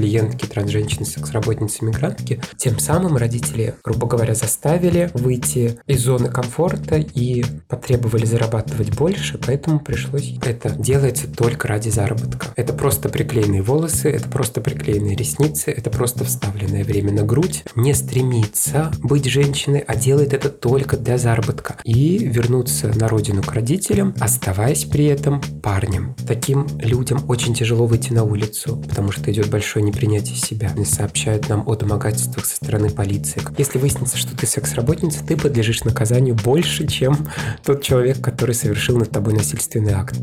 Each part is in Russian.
клиентки, трансженщины, секс-работницы, мигрантки. Тем самым родители, грубо говоря, заставили выйти из зоны комфорта и потребовали зарабатывать больше, поэтому пришлось... Это делается только ради заработка. Это просто приклеенные волосы, это просто приклеенные ресницы, это просто вставленное время на грудь. Не стремится быть женщиной, а делает это только для заработка. И вернуться на родину к родителям, оставаясь при этом парнем. Таким людям очень тяжело выйти на улицу, потому что идет большое непринятие себя. Они сообщают нам о домогательствах со стороны полиции. Если выяснится, что ты секс-работница, ты подлежишь наказанию больше, чем тот человек, который совершил над тобой насильственный акт.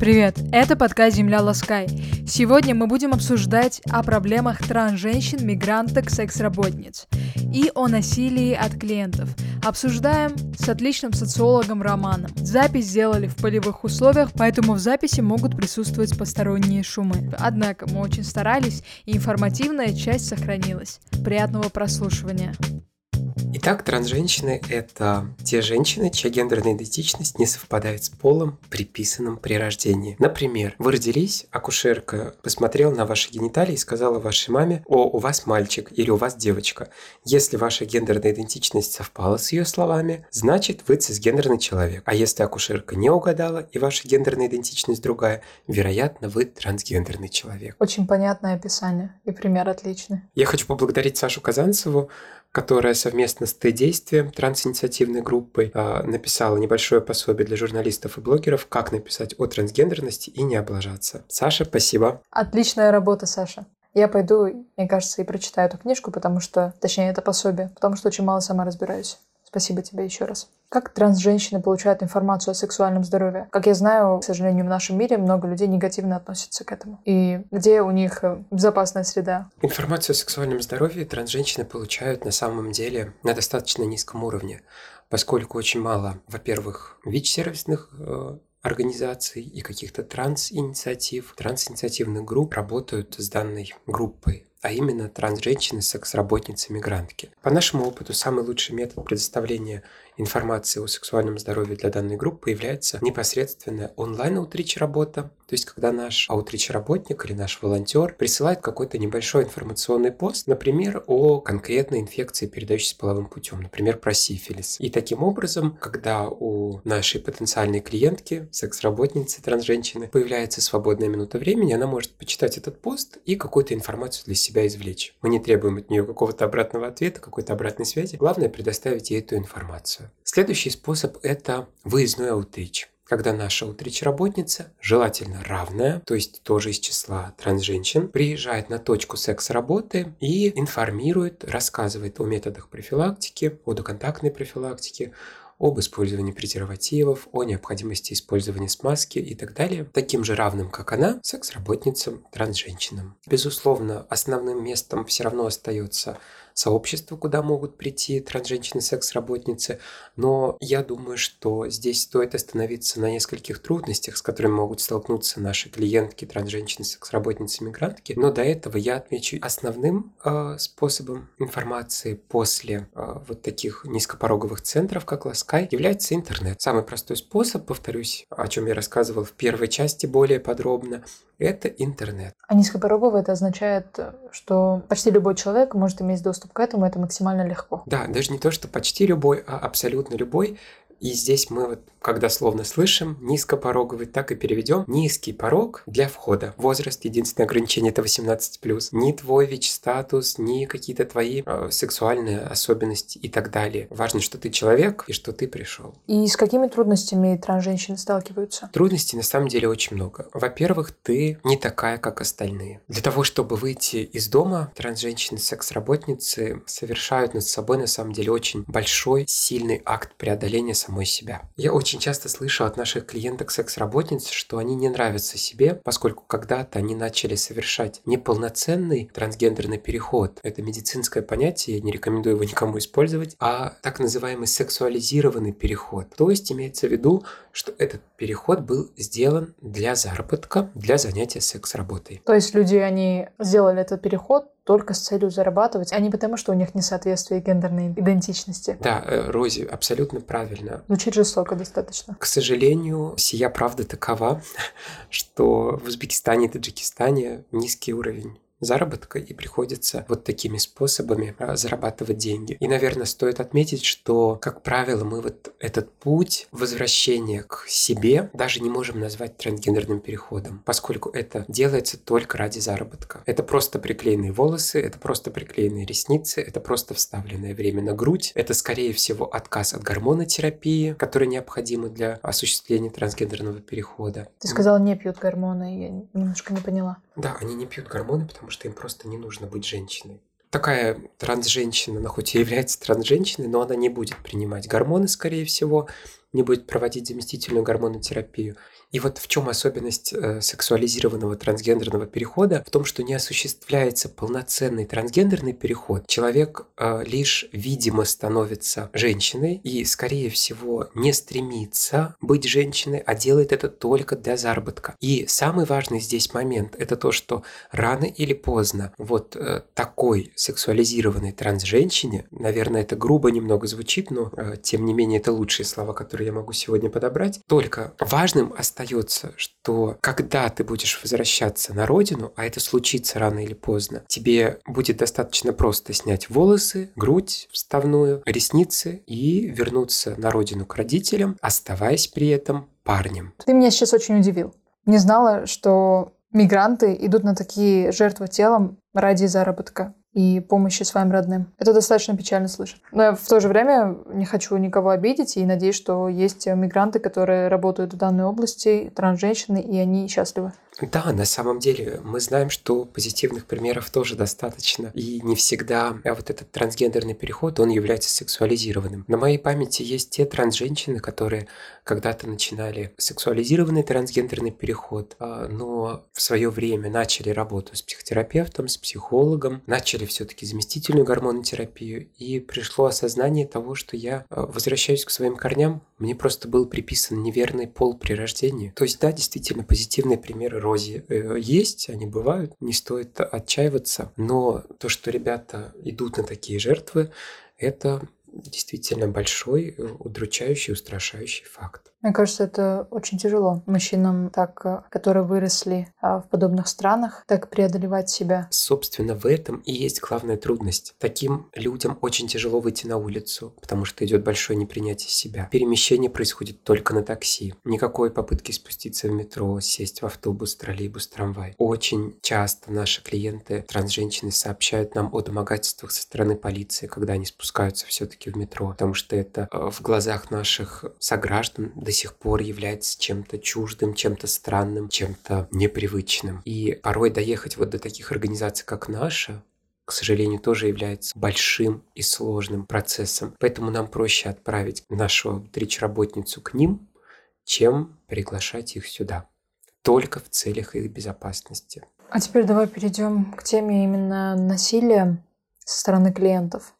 Привет, это подкаст «Земля Ласкай». Сегодня мы будем обсуждать о проблемах транс-женщин, мигранток, секс-работниц и о насилии от клиентов. Обсуждаем с отличным социологом Романом. Запись сделали в полевых условиях, поэтому в записи могут присутствовать посторонние шумы. Однако мы очень старались, и информативная часть сохранилась. Приятного прослушивания. Итак, трансженщины – это те женщины, чья гендерная идентичность не совпадает с полом, приписанным при рождении. Например, вы родились, акушерка посмотрела на ваши гениталии и сказала вашей маме «О, у вас мальчик» или «У вас девочка». Если ваша гендерная идентичность совпала с ее словами, значит вы цисгендерный человек. А если акушерка не угадала и ваша гендерная идентичность другая, вероятно, вы трансгендерный человек. Очень понятное описание и пример отличный. Я хочу поблагодарить Сашу Казанцеву, которая совместно с Т-действием, трансинициативной группой, а, написала небольшое пособие для журналистов и блогеров, как написать о трансгендерности и не облажаться. Саша, спасибо. Отличная работа, Саша. Я пойду, мне кажется, и прочитаю эту книжку, потому что, точнее, это пособие, потому что очень мало сама разбираюсь. Спасибо тебе еще раз. Как транс-женщины получают информацию о сексуальном здоровье? Как я знаю, к сожалению, в нашем мире много людей негативно относятся к этому. И где у них э, безопасная среда? Информацию о сексуальном здоровье транс-женщины получают на самом деле на достаточно низком уровне, поскольку очень мало, во-первых, ВИЧ-сервисных э, организаций и каких-то транс-инициатив, транс-инициативных групп работают с данной группой а именно транс-женщины, секс-работницы, мигрантки. По нашему опыту, самый лучший метод предоставления информации о сексуальном здоровье для данной группы является непосредственная онлайн-аутрич работа, то есть когда наш аутрич работник или наш волонтер присылает какой-то небольшой информационный пост, например, о конкретной инфекции, передающейся половым путем, например, про сифилис. И таким образом, когда у нашей потенциальной клиентки, секс-работницы, трансженщины, появляется свободная минута времени, она может почитать этот пост и какую-то информацию для себя извлечь. Мы не требуем от нее какого-то обратного ответа, какой-то обратной связи. Главное предоставить ей эту информацию. Следующий способ – это выездной аутрич когда наша аутрич-работница, желательно равная, то есть тоже из числа трансженщин, приезжает на точку секс-работы и информирует, рассказывает о методах профилактики, о доконтактной профилактике, об использовании презервативов, о необходимости использования смазки и так далее, таким же равным, как она, секс-работницам, трансженщинам. Безусловно, основным местом все равно остается сообщество, куда могут прийти трансженщины, секс-работницы, но я думаю, что здесь стоит остановиться на нескольких трудностях, с которыми могут столкнуться наши клиентки, трансженщины, секс-работницы, мигрантки. Но до этого я отмечу основным э, способом информации после э, вот таких низкопороговых центров, как Ласкай, является интернет. Самый простой способ, повторюсь, о чем я рассказывал в первой части более подробно, это интернет. А низкопороговый это означает, что почти любой человек может иметь доступ к этому, это максимально легко. Да, даже не то, что почти любой, а абсолютно любой. И здесь мы вот когда словно слышим низкопороговый, так и переведем низкий порог для входа. Возраст, единственное ограничение это 18+. Ни твой ВИЧ-статус, ни какие-то твои э, сексуальные особенности и так далее. Важно, что ты человек и что ты пришел. И с какими трудностями транс-женщины сталкиваются? Трудностей на самом деле очень много. Во-первых, ты не такая, как остальные. Для того, чтобы выйти из дома, транс-женщины, секс-работницы совершают над собой на самом деле очень большой, сильный акт преодоления самой себя. Я очень часто слышу от наших клиенток секс-работниц, что они не нравятся себе, поскольку когда-то они начали совершать неполноценный трансгендерный переход. Это медицинское понятие, я не рекомендую его никому использовать, а так называемый сексуализированный переход. То есть имеется в виду, что этот переход был сделан для заработка, для занятия секс-работой. То есть люди, они сделали этот переход только с целью зарабатывать, а не потому, что у них несоответствие гендерной идентичности. Да, э, Рози, абсолютно правильно. Звучит жестоко достаточно. К сожалению, сия правда такова, что в Узбекистане и Таджикистане низкий уровень заработка и приходится вот такими способами а, зарабатывать деньги. И, наверное, стоит отметить, что, как правило, мы вот этот путь возвращения к себе даже не можем назвать трансгендерным переходом, поскольку это делается только ради заработка. Это просто приклеенные волосы, это просто приклеенные ресницы, это просто вставленное время на грудь, это, скорее всего, отказ от гормонотерапии, которая необходима для осуществления трансгендерного перехода. Ты сказала, не пьют гормоны, я немножко не поняла. Да, они не пьют гормоны, потому что им просто не нужно быть женщиной. Такая трансженщина, она хоть и является трансженщиной, но она не будет принимать гормоны, скорее всего, не будет проводить заместительную гормонотерапию. И вот в чем особенность э, сексуализированного трансгендерного перехода? В том, что не осуществляется полноценный трансгендерный переход. Человек э, лишь видимо становится женщиной и, скорее всего, не стремится быть женщиной, а делает это только для заработка. И самый важный здесь момент – это то, что рано или поздно вот э, такой сексуализированной трансженщине, наверное, это грубо немного звучит, но тем не менее это лучшие слова, которые я могу сегодня подобрать, только важным остается остается, что когда ты будешь возвращаться на родину, а это случится рано или поздно, тебе будет достаточно просто снять волосы, грудь вставную, ресницы и вернуться на родину к родителям, оставаясь при этом парнем. Ты меня сейчас очень удивил. Не знала, что мигранты идут на такие жертвы телом ради заработка и помощи своим родным. Это достаточно печально слышать. Но я в то же время не хочу никого обидеть и надеюсь, что есть мигранты, которые работают в данной области, трансженщины, и они счастливы. Да, на самом деле мы знаем, что позитивных примеров тоже достаточно. И не всегда а вот этот трансгендерный переход, он является сексуализированным. На моей памяти есть те трансженщины, которые когда-то начинали сексуализированный трансгендерный переход, а, но в свое время начали работу с психотерапевтом, с психологом, начали все-таки заместительную гормонотерапию, и пришло осознание того, что я а, возвращаюсь к своим корням, мне просто был приписан неверный пол при рождении. То есть, да, действительно, позитивные примеры розе э, есть, они бывают, не стоит отчаиваться. Но то, что ребята идут на такие жертвы, это действительно большой, э, удручающий, устрашающий факт. Мне кажется, это очень тяжело мужчинам, так, э, которые выросли а, в подобных странах, так преодолевать себя. Собственно, в этом и есть главная трудность. Таким людям очень тяжело выйти на улицу, потому что идет большое непринятие себя. Перемещение происходит только на такси. Никакой попытки спуститься в метро, сесть в автобус, троллейбус, трамвай. Очень часто наши клиенты, трансженщины, сообщают нам о домогательствах со стороны полиции, когда они спускаются все-таки в метро, потому что это э, в глазах наших сограждан до сих пор является чем-то чуждым, чем-то странным, чем-то непривычным. И порой доехать вот до таких организаций, как наша, к сожалению, тоже является большим и сложным процессом. Поэтому нам проще отправить нашу речь-работницу к ним, чем приглашать их сюда. Только в целях их безопасности. А теперь давай перейдем к теме именно насилия со стороны клиентов.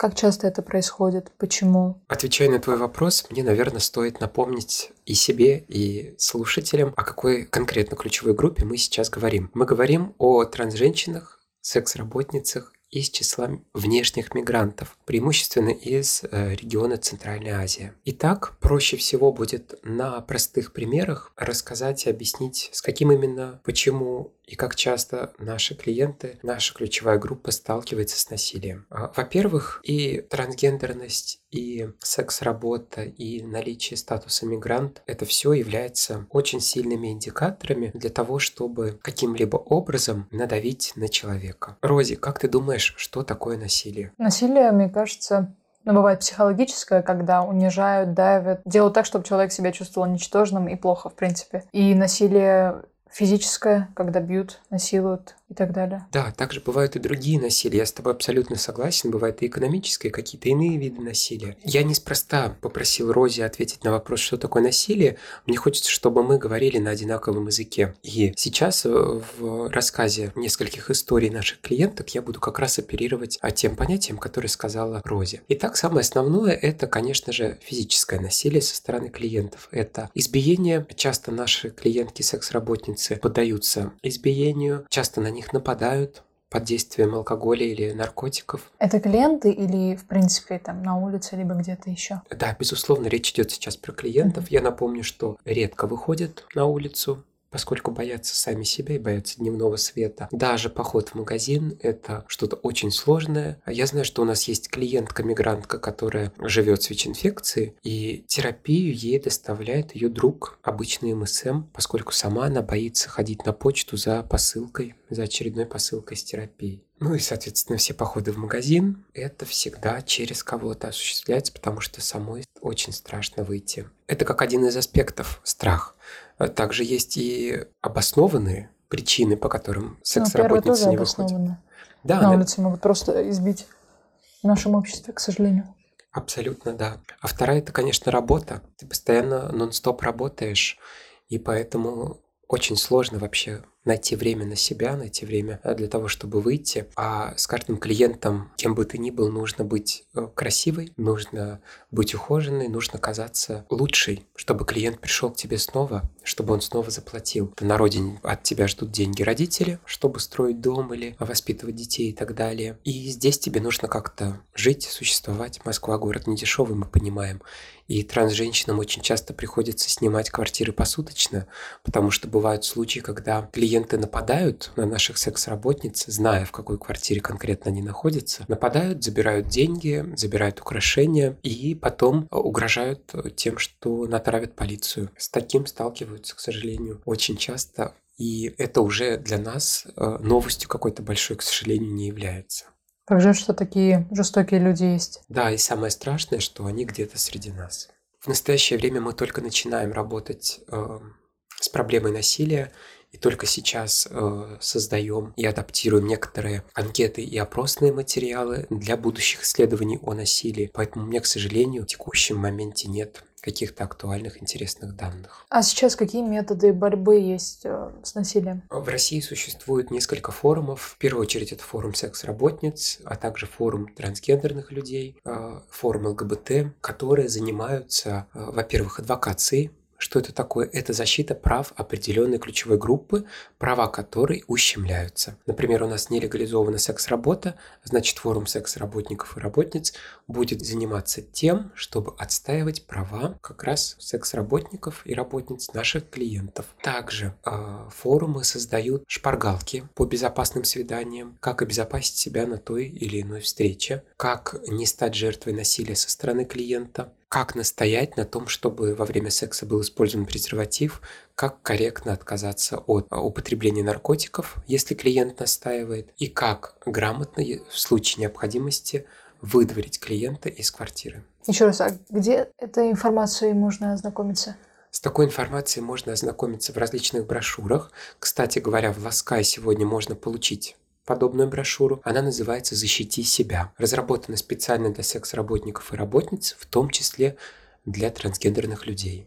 Как часто это происходит? Почему? Отвечая на твой вопрос, мне, наверное, стоит напомнить и себе, и слушателям, о какой конкретно ключевой группе мы сейчас говорим. Мы говорим о трансженщинах, секс-работницах из числа внешних мигрантов, преимущественно из э, региона Центральной Азии. Итак, проще всего будет на простых примерах рассказать и объяснить, с каким именно, почему и как часто наши клиенты, наша ключевая группа сталкивается с насилием. А, во-первых, и трансгендерность, и секс-работа, и наличие статуса мигрант – это все является очень сильными индикаторами для того, чтобы каким-либо образом надавить на человека. Рози, как ты думаешь, что такое насилие? Насилие, мне кажется, ну, бывает психологическое, когда унижают, давят, делают так, чтобы человек себя чувствовал ничтожным и плохо, в принципе. И насилие физическое, когда бьют, насилуют, и так далее. Да, также бывают и другие насилия. Я с тобой абсолютно согласен. Бывают и экономические, какие-то иные виды насилия. Я неспроста попросил Рози ответить на вопрос, что такое насилие. Мне хочется, чтобы мы говорили на одинаковом языке. И сейчас э, в рассказе нескольких историй наших клиенток я буду как раз оперировать а, тем понятием, которое сказала Рози. Итак, самое основное – это, конечно же, физическое насилие со стороны клиентов. Это избиение. Часто наши клиентки, секс-работницы поддаются избиению. Часто на них них нападают под действием алкоголя или наркотиков. Это клиенты или, в принципе, там на улице, либо где-то еще? Да, безусловно, речь идет сейчас про клиентов. Mm-hmm. Я напомню, что редко выходят на улицу поскольку боятся сами себя и боятся дневного света. Даже поход в магазин – это что-то очень сложное. Я знаю, что у нас есть клиентка-мигрантка, которая живет с ВИЧ-инфекцией, и терапию ей доставляет ее друг, обычный МСМ, поскольку сама она боится ходить на почту за посылкой, за очередной посылкой с терапией. Ну и, соответственно, все походы в магазин – это всегда через кого-то осуществляется, потому что самой очень страшно выйти. Это как один из аспектов – страх. А также есть и обоснованные причины, по которым секс-работницы ну, не выходят. Да, на улице могут просто избить в нашем обществе, к сожалению. Абсолютно, да. А вторая – это, конечно, работа. Ты постоянно нон-стоп работаешь, и поэтому очень сложно вообще найти время на себя, найти время э, для того, чтобы выйти. А с каждым клиентом, кем бы ты ни был, нужно быть э, красивой, нужно быть ухоженной, нужно казаться лучшей, чтобы клиент пришел к тебе снова, чтобы он снова заплатил. На родине от тебя ждут деньги родители, чтобы строить дом или воспитывать детей и так далее. И здесь тебе нужно как-то жить, существовать. Москва город не дешевый, мы понимаем. И транс-женщинам очень часто приходится снимать квартиры посуточно, потому что бывают случаи, когда клиенты нападают на наших секс-работниц, зная, в какой квартире конкретно они находятся, нападают, забирают деньги, забирают украшения и потом угрожают тем, что натравят полицию. С таким сталкиваются, к сожалению, очень часто. И это уже для нас э, новостью какой-то большой, к сожалению, не является. Как жаль, что такие жестокие люди есть. Да, и самое страшное, что они где-то среди нас. В настоящее время мы только начинаем работать э, с проблемой насилия, и только сейчас э, создаем и адаптируем некоторые анкеты и опросные материалы для будущих исследований о насилии. Поэтому у меня, к сожалению, в текущем моменте нет каких-то актуальных, интересных данных. А сейчас какие методы борьбы есть э, с насилием? В России существует несколько форумов. В первую очередь это форум секс-работниц, а также форум трансгендерных людей, э, форум ЛГБТ, которые занимаются, э, во-первых, адвокацией что это такое? Это защита прав определенной ключевой группы, права которой ущемляются. Например, у нас нелегализована секс-работа, значит форум секс-работников и работниц будет заниматься тем, чтобы отстаивать права как раз секс-работников и работниц наших клиентов. Также э, форумы создают шпаргалки по безопасным свиданиям, как обезопасить себя на той или иной встрече, как не стать жертвой насилия со стороны клиента, как настоять на том, чтобы во время секса был использован презерватив, как корректно отказаться от употребления наркотиков, если клиент настаивает, и как грамотно в случае необходимости выдворить клиента из квартиры. Еще раз, а где этой информацией можно ознакомиться? С такой информацией можно ознакомиться в различных брошюрах. Кстати говоря, в Ласкай сегодня можно получить подобную брошюру. Она называется «Защити себя». Разработана специально для секс-работников и работниц, в том числе для трансгендерных людей.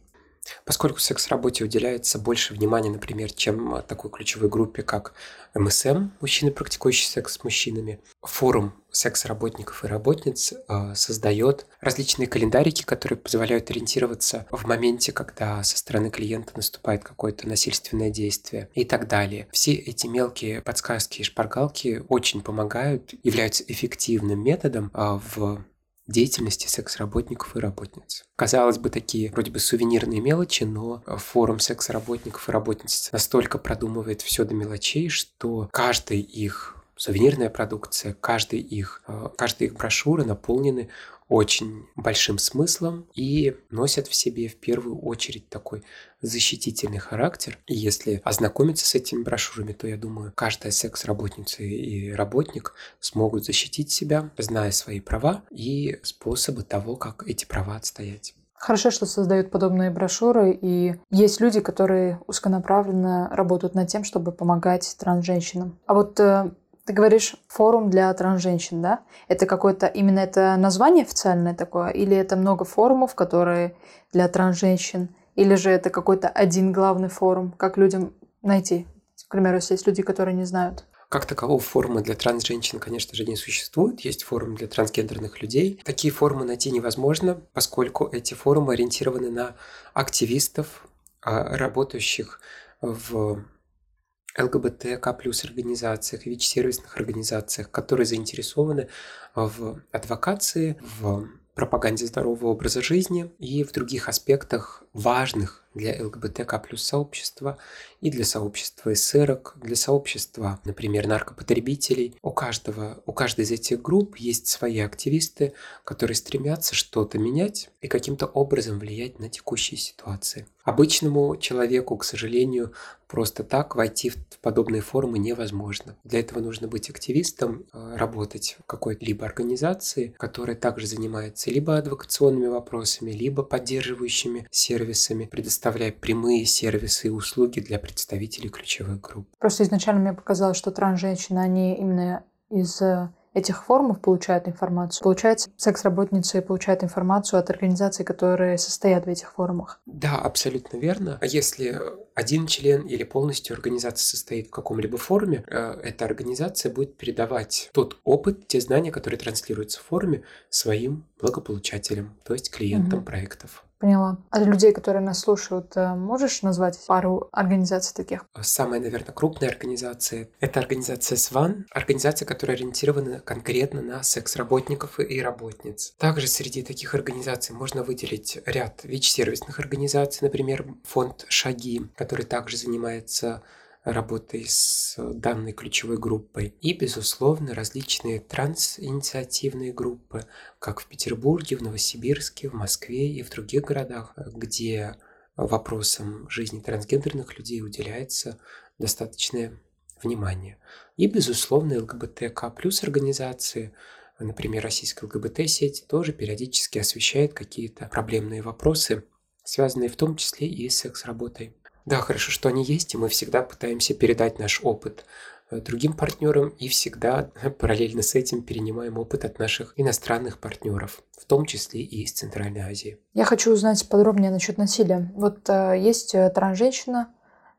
Поскольку секс-работе уделяется больше внимания, например, чем такой ключевой группе, как МСМ, мужчины, практикующие секс с мужчинами, форум секс-работников и работниц э, создает различные календарики, которые позволяют ориентироваться в моменте, когда со стороны клиента наступает какое-то насильственное действие и так далее. Все эти мелкие подсказки и шпаргалки очень помогают, являются эффективным методом э, в деятельности секс-работников и работниц. Казалось бы, такие вроде бы сувенирные мелочи, но форум секс-работников и работниц настолько продумывает все до мелочей, что каждый их сувенирная продукция, каждый их, э, каждая их брошюра наполнены очень большим смыслом и носят в себе в первую очередь такой защитительный характер. И если ознакомиться с этими брошюрами, то я думаю, каждая секс-работница и работник смогут защитить себя, зная свои права и способы того, как эти права отстоять. Хорошо, что создают подобные брошюры, и есть люди, которые узконаправленно работают над тем, чтобы помогать транс-женщинам. А вот э, ты говоришь форум для трансженщин, да? Это какое-то именно это название официальное такое, или это много форумов, которые для трансженщин, или же это какой-то один главный форум, как людям найти? К примеру, если есть люди, которые не знают. Как такового форума для транс-женщин, конечно же, не существует. Есть форум для трансгендерных людей. Такие форумы найти невозможно, поскольку эти форумы ориентированы на активистов, а, работающих в ЛГБТК плюс организациях, ВИЧ-сервисных организациях, которые заинтересованы в адвокации, в пропаганде здорового образа жизни и в других аспектах важных для ЛГБТК плюс сообщества и для сообщества эсерок, для сообщества, например, наркопотребителей. У каждого, у каждой из этих групп есть свои активисты, которые стремятся что-то менять и каким-то образом влиять на текущие ситуации. Обычному человеку, к сожалению, просто так войти в подобные формы невозможно. Для этого нужно быть активистом, э, работать в какой-либо организации, которая также занимается либо адвокационными вопросами, либо поддерживающими сервисами, предоставляя прямые сервисы и услуги для представителей ключевых групп. Просто изначально мне показалось, что транс-женщины, они именно из э, этих форумов получают информацию. Получается, секс-работницы получают информацию от организаций, которые состоят в этих форумах. Да, абсолютно верно. А если один член или полностью организация состоит в каком-либо форуме, э, эта организация будет передавать тот опыт, те знания, которые транслируются в форуме, своим благополучателям, то есть клиентам угу. проектов. Поняла. А для людей, которые нас слушают, э, можешь назвать пару организаций таких? Самая, наверное, крупная организация – это организация СВАН, организация, которая ориентирована конкретно на секс-работников и работниц. Также среди таких организаций можно выделить ряд ВИЧ-сервисных организаций, например, фонд «Шаги», который также занимается работой с данной ключевой группой. И, безусловно, различные транс-инициативные группы, как в Петербурге, в Новосибирске, в Москве и в других городах, где вопросам жизни трансгендерных людей уделяется достаточное внимание. И, безусловно, ЛГБТК плюс организации, например, российская ЛГБТ-сеть, тоже периодически освещает какие-то проблемные вопросы, связанные в том числе и с секс-работой. Да, хорошо, что они есть, и мы всегда пытаемся передать наш опыт э, другим партнерам и всегда параллельно с этим перенимаем опыт от наших иностранных партнеров, в том числе и из Центральной Азии. Я хочу узнать подробнее насчет насилия. Вот э, есть э, транс-женщина,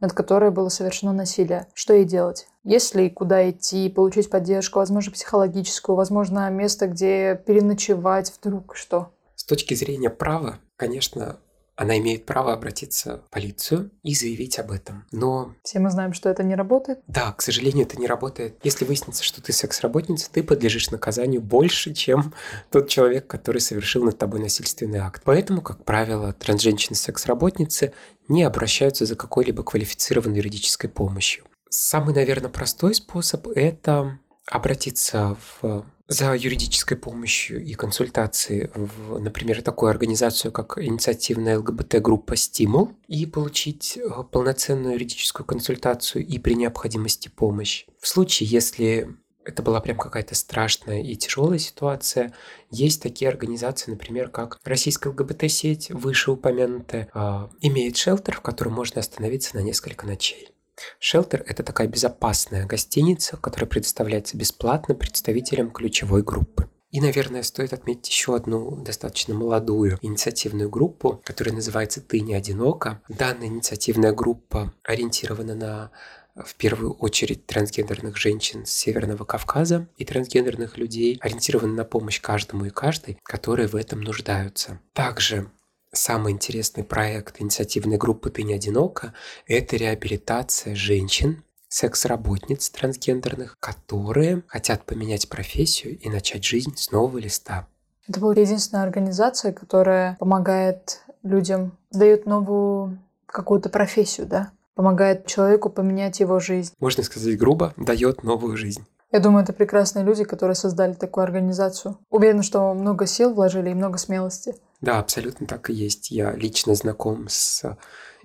над которой было совершено насилие. Что ей делать? Есть ли куда идти, получить поддержку, возможно, психологическую, возможно, место, где переночевать вдруг, что? С точки зрения права, конечно, она имеет право обратиться в полицию и заявить об этом. Но... Все мы знаем, что это не работает? Да, к сожалению, это не работает. Если выяснится, что ты секс-работница, ты подлежишь наказанию больше, чем тот человек, который совершил над тобой насильственный акт. Поэтому, как правило, трансженщины-секс-работницы не обращаются за какой-либо квалифицированной юридической помощью. Самый, наверное, простой способ – это обратиться в за юридической помощью и консультацией в, например, такую организацию, как инициативная ЛГБТ-группа «Стимул», и получить э, полноценную юридическую консультацию и при необходимости помощь. В случае, если это была прям какая-то страшная и тяжелая ситуация. Есть такие организации, например, как Российская ЛГБТ-сеть, вышеупомянутая, э, имеет шелтер, в котором можно остановиться на несколько ночей. Шелтер – это такая безопасная гостиница, которая предоставляется бесплатно представителям ключевой группы. И, наверное, стоит отметить еще одну достаточно молодую инициативную группу, которая называется «Ты не одинока». Данная инициативная группа ориентирована на в первую очередь трансгендерных женщин с Северного Кавказа и трансгендерных людей, ориентирована на помощь каждому и каждой, которые в этом нуждаются. Также Самый интересный проект инициативной группы «Ты не одинока» – это реабилитация женщин, секс-работниц трансгендерных, которые хотят поменять профессию и начать жизнь с нового листа. Это была единственная организация, которая помогает людям, дает новую какую-то профессию, да? Помогает человеку поменять его жизнь. Можно сказать грубо, дает новую жизнь. Я думаю, это прекрасные люди, которые создали такую организацию. Уверена, что много сил вложили и много смелости. Да, абсолютно так и есть. Я лично знаком с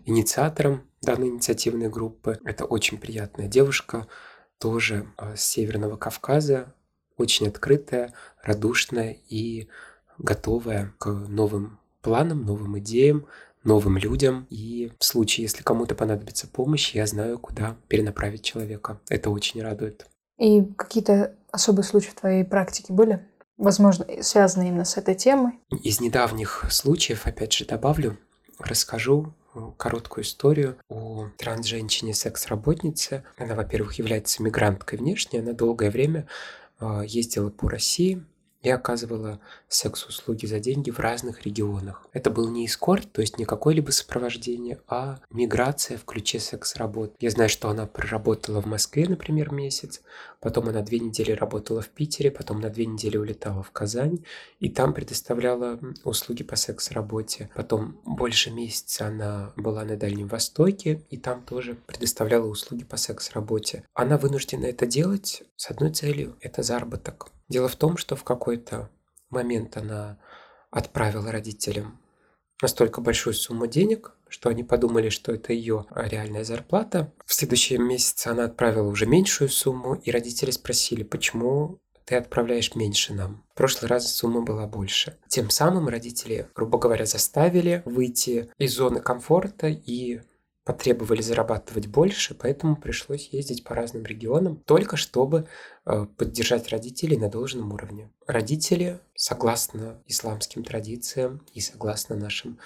инициатором данной инициативной группы. Это очень приятная девушка, тоже а, с Северного Кавказа, очень открытая, радушная и готовая к новым планам, новым идеям, новым людям. И в случае, если кому-то понадобится помощь, я знаю, куда перенаправить человека. Это очень радует. И какие-то особые случаи в твоей практике были? Возможно, связанные именно с этой темой? Из недавних случаев, опять же, добавлю, расскажу э, короткую историю о транс-женщине секс-работнице. Она, во-первых, является мигранткой внешне, она долгое время э, ездила по России, и оказывала секс-услуги за деньги в разных регионах. Это был не эскорт, то есть не какое-либо сопровождение, а миграция в ключе секс-работ. Я знаю, что она проработала в Москве, например, месяц, потом она две недели работала в Питере, потом на две недели улетала в Казань, и там предоставляла услуги по секс-работе. Потом больше месяца она была на Дальнем Востоке, и там тоже предоставляла услуги по секс-работе. Она вынуждена это делать с одной целью – это заработок. Дело в том, что в какой-то момент она отправила родителям настолько большую сумму денег, что они подумали, что это ее реальная зарплата. В следующем месяце она отправила уже меньшую сумму, и родители спросили, почему ты отправляешь меньше нам. В прошлый раз сумма была больше. Тем самым родители, грубо говоря, заставили выйти из зоны комфорта и потребовали зарабатывать больше, поэтому пришлось ездить по разным регионам, только чтобы э, поддержать родителей на должном уровне. Родители, согласно исламским традициям и согласно нашим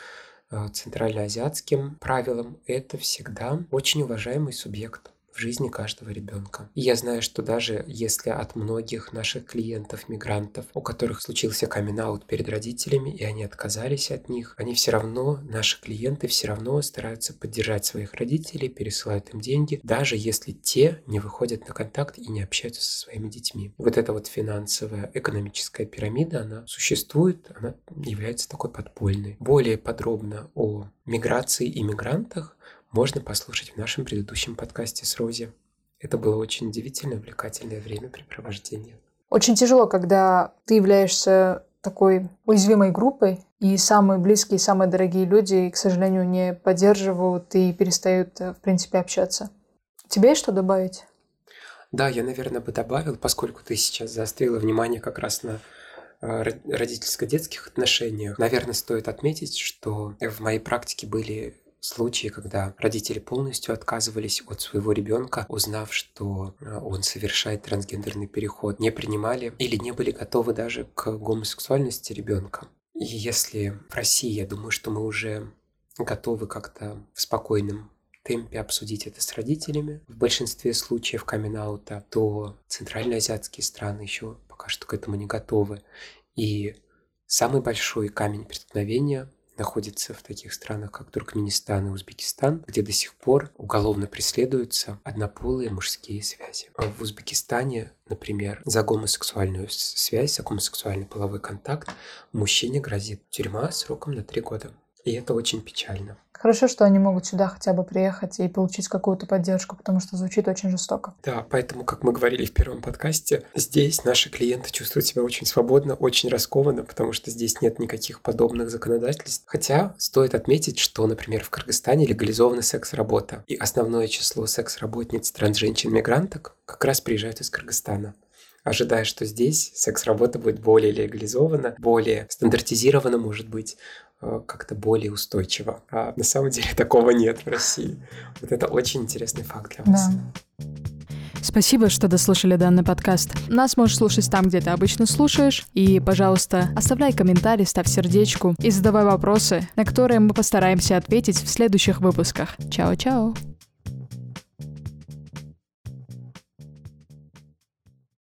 э, центральноазиатским правилам, это всегда очень уважаемый субъект в жизни каждого ребенка. Я знаю, что даже если от многих наших клиентов, мигрантов, у которых случился камин перед родителями, и они отказались от них, они все равно, наши клиенты все равно стараются поддержать своих родителей, пересылают им деньги, даже если те не выходят на контакт и не общаются со своими детьми. Вот эта вот финансовая, экономическая пирамида, она существует, она является такой подпольной. Более подробно о миграции и мигрантах можно послушать в нашем предыдущем подкасте с Рози. Это было очень удивительное, увлекательное времяпрепровождение. Очень тяжело, когда ты являешься такой уязвимой группой, и самые близкие, самые дорогие люди, к сожалению, не поддерживают и перестают, в принципе, общаться. Тебе есть что добавить? Да, я, наверное, бы добавил, поскольку ты сейчас заострила внимание как раз на э, родительско-детских отношениях. Наверное, стоит отметить, что в моей практике были случаи, когда родители полностью отказывались от своего ребенка, узнав, что э, он совершает трансгендерный переход, не принимали или не были готовы даже к гомосексуальности ребенка. И если в России, я думаю, что мы уже готовы как-то в спокойном темпе обсудить это с родителями. В большинстве случаев камин то центральноазиатские страны еще пока что к этому не готовы. И самый большой камень преткновения находится в таких странах, как Туркменистан и Узбекистан, где до сих пор уголовно преследуются однополые мужские связи. А в Узбекистане, например, за гомосексуальную связь, за гомосексуальный половой контакт мужчине грозит тюрьма сроком на три года. И это очень печально. Хорошо, что они могут сюда хотя бы приехать и получить какую-то поддержку, потому что звучит очень жестоко. Да, поэтому, как мы говорили в первом подкасте, здесь наши клиенты чувствуют себя очень свободно, очень раскованно, потому что здесь нет никаких подобных законодательств. Хотя стоит отметить, что, например, в Кыргызстане легализована секс-работа, и основное число секс-работниц трансженщин-мигранток как раз приезжают из Кыргызстана ожидая, что здесь секс-работа будет более легализована, более стандартизирована, может быть, как-то более устойчиво. А на самом деле такого нет в России. Вот это очень интересный факт для вас. Да. Спасибо, что дослушали данный подкаст. Нас можешь слушать там, где ты обычно слушаешь. И, пожалуйста, оставляй комментарий, ставь сердечку и задавай вопросы, на которые мы постараемся ответить в следующих выпусках. Чао-чао!